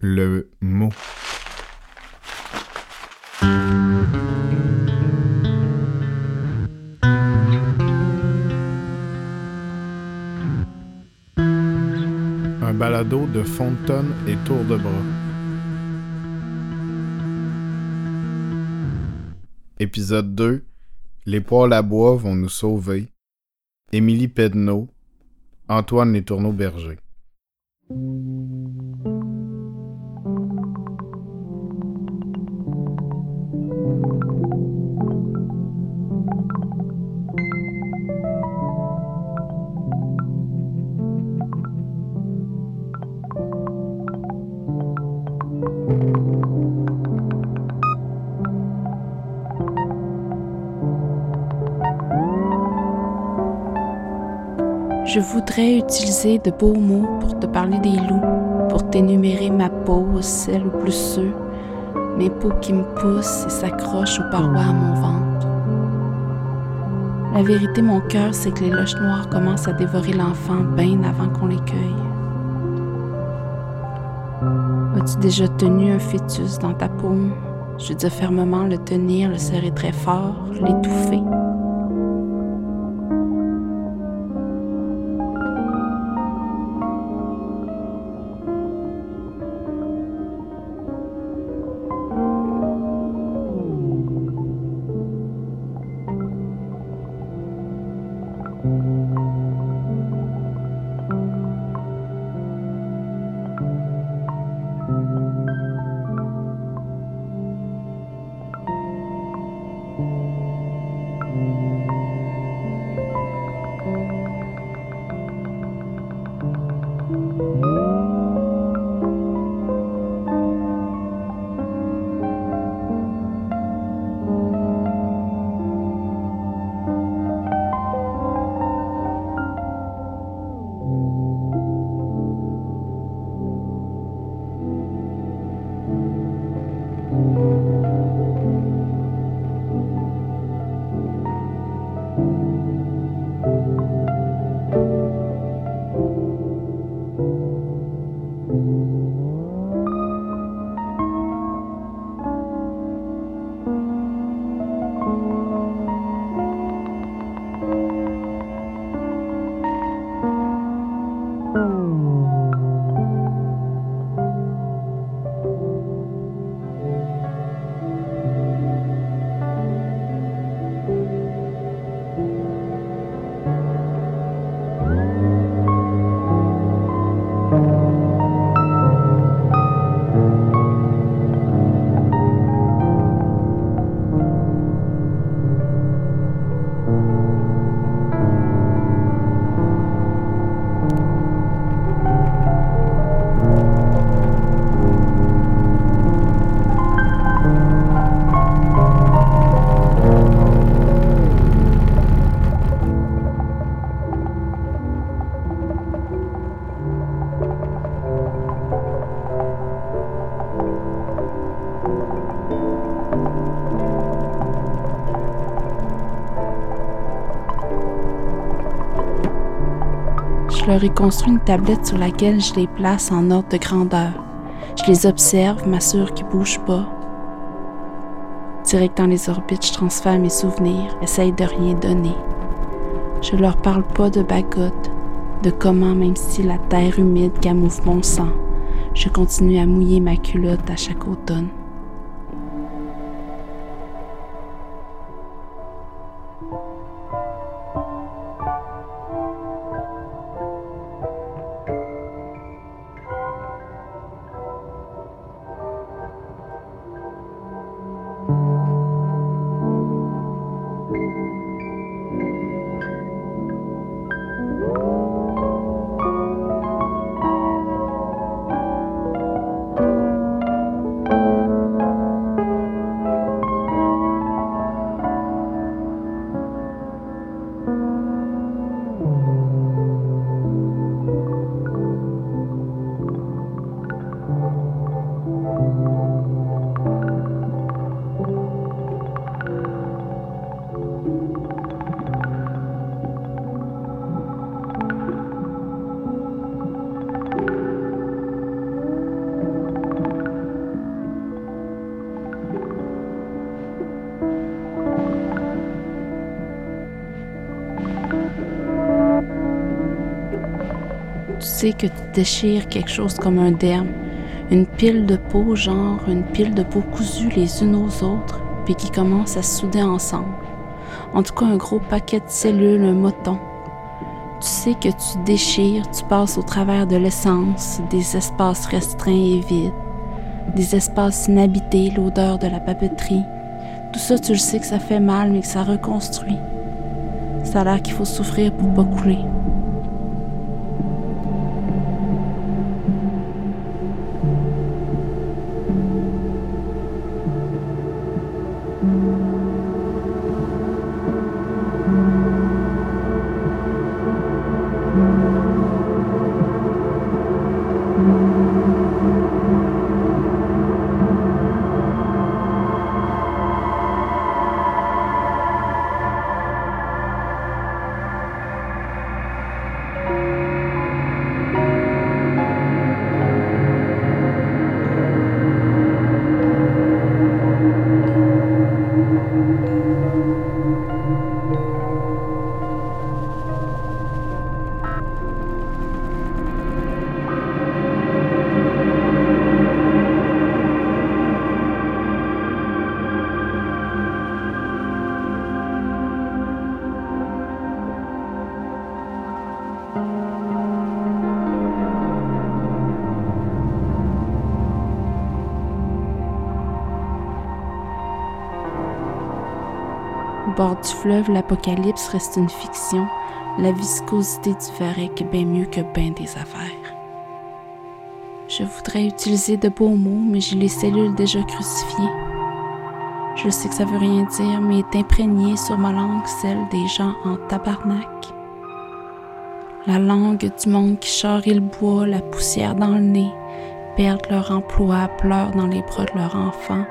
le mot. Un balado de Fontaine et Tour de Bras. Épisode 2 Les poils à bois vont nous sauver. Émilie Pedneau, Antoine Les Tourneaux-Berger. Je voudrais utiliser de beaux mots pour te parler des loups, pour t'énumérer ma peau, ou plus ceux, mes peaux qui me poussent et s'accrochent aux parois à mon ventre. La vérité, mon cœur, c'est que les loches noires commencent à dévorer l'enfant bien avant qu'on les cueille. As-tu déjà tenu un fœtus dans ta paume? Je dis fermement le tenir, le serrer très fort, l'étouffer. Je leur ai construit une tablette sur laquelle je les place en ordre de grandeur. Je les observe, m'assure qu'ils bougent pas. Direct dans les orbites, je transfère mes souvenirs, essaye de rien donner. Je leur parle pas de bagotte, de comment, même si la terre humide camoufle mon sang, je continue à mouiller ma culotte à chaque automne. Sais que tu déchires quelque chose comme un derme, une pile de peau, genre une pile de peau cousues les unes aux autres, puis qui commence à souder ensemble. En tout cas, un gros paquet de cellules, un moton. Tu sais que tu déchires, tu passes au travers de l'essence, des espaces restreints et vides, des espaces inhabités, l'odeur de la papeterie. Tout ça, tu le sais que ça fait mal, mais que ça reconstruit. Ça a l'air qu'il faut souffrir pour pas couler. Bord du fleuve, l'apocalypse reste une fiction, la viscosité du varech est bien mieux que bien des affaires. Je voudrais utiliser de beaux mots, mais j'ai les cellules déjà crucifiées. Je sais que ça veut rien dire, mais est imprégnée sur ma langue celle des gens en tabarnak. La langue du monde qui charrie le bois, la poussière dans le nez, perdent leur emploi, pleurent dans les bras de leur enfant,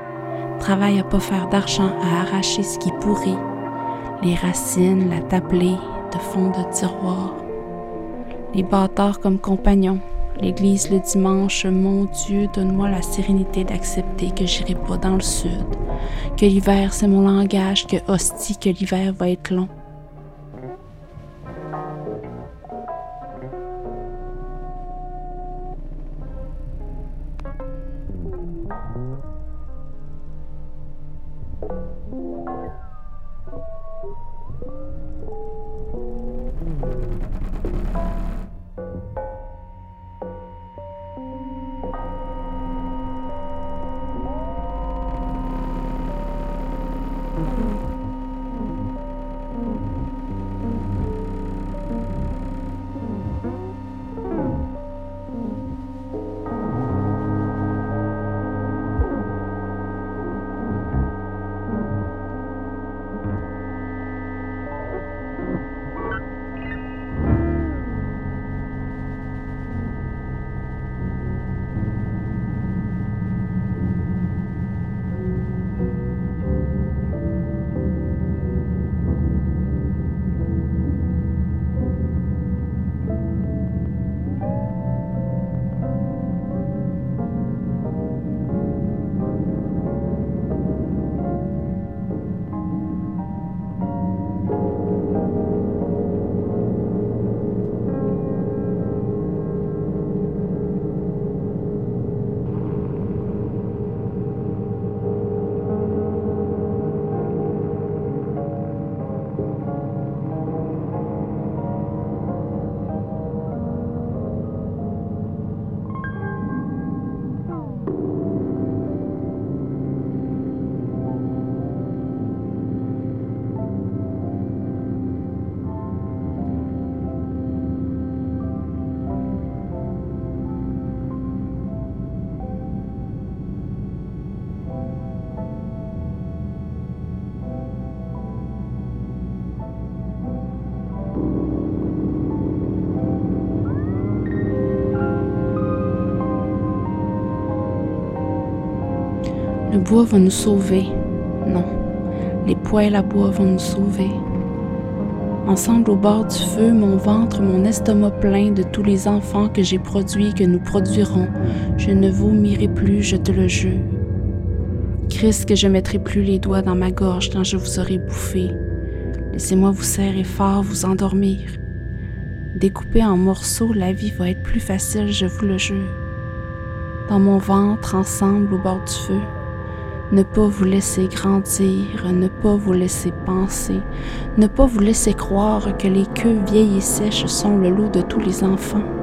travaillent à pas faire d'argent, à arracher ce qui pourrit, les racines, la tablée de fond de tiroir, les bâtards comme compagnons, l'église le dimanche, mon Dieu, donne-moi la sérénité d'accepter que j'irai pas dans le sud, que l'hiver c'est mon langage, que hostie, que l'hiver va être long. Le bois va nous sauver. Non, les poêles à bois vont nous sauver. Ensemble au bord du feu, mon ventre, mon estomac plein de tous les enfants que j'ai produits, que nous produirons, je ne vomirai plus, je te le jure. Christ, que je mettrai plus les doigts dans ma gorge quand je vous aurai bouffé. Laissez-moi vous serrer fort, vous endormir. Découpée en morceaux, la vie va être plus facile, je vous le jure. Dans mon ventre, ensemble au bord du feu, ne pas vous laisser grandir, ne pas vous laisser penser, ne pas vous laisser croire que les queues vieilles et sèches sont le lot de tous les enfants.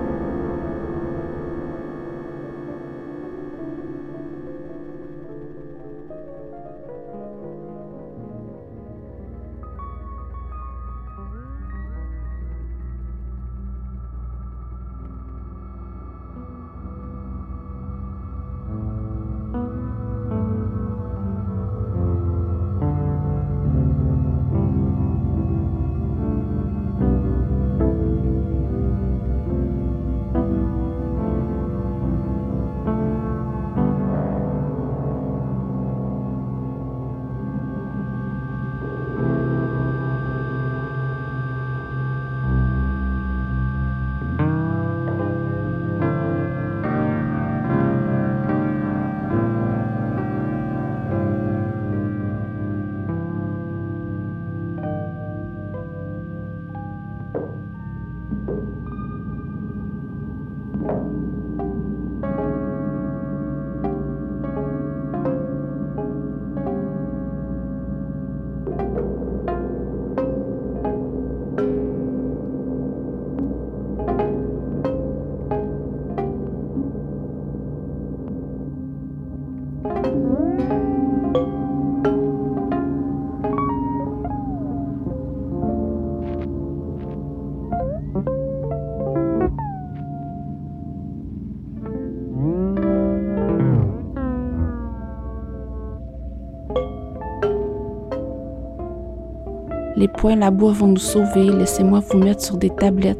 Poings la bois vont nous sauver, laissez-moi vous mettre sur des tablettes.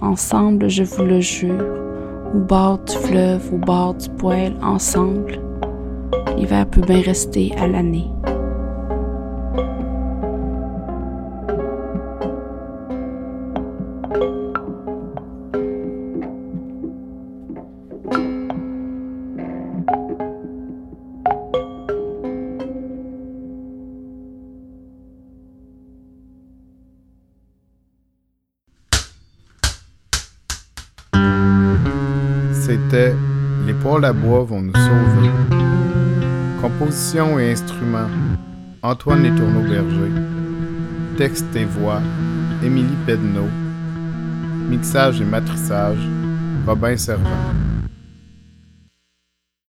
Ensemble, je vous le jure, au bord du fleuve, au bord du poêle, ensemble. L'hiver peut bien rester à l'année. C'était Les poils à bois vont nous sauver. Composition et instruments Antoine Letourneau-Berger. Texte et voix Émilie Pedneau. Mixage et matrissage Robin Servant.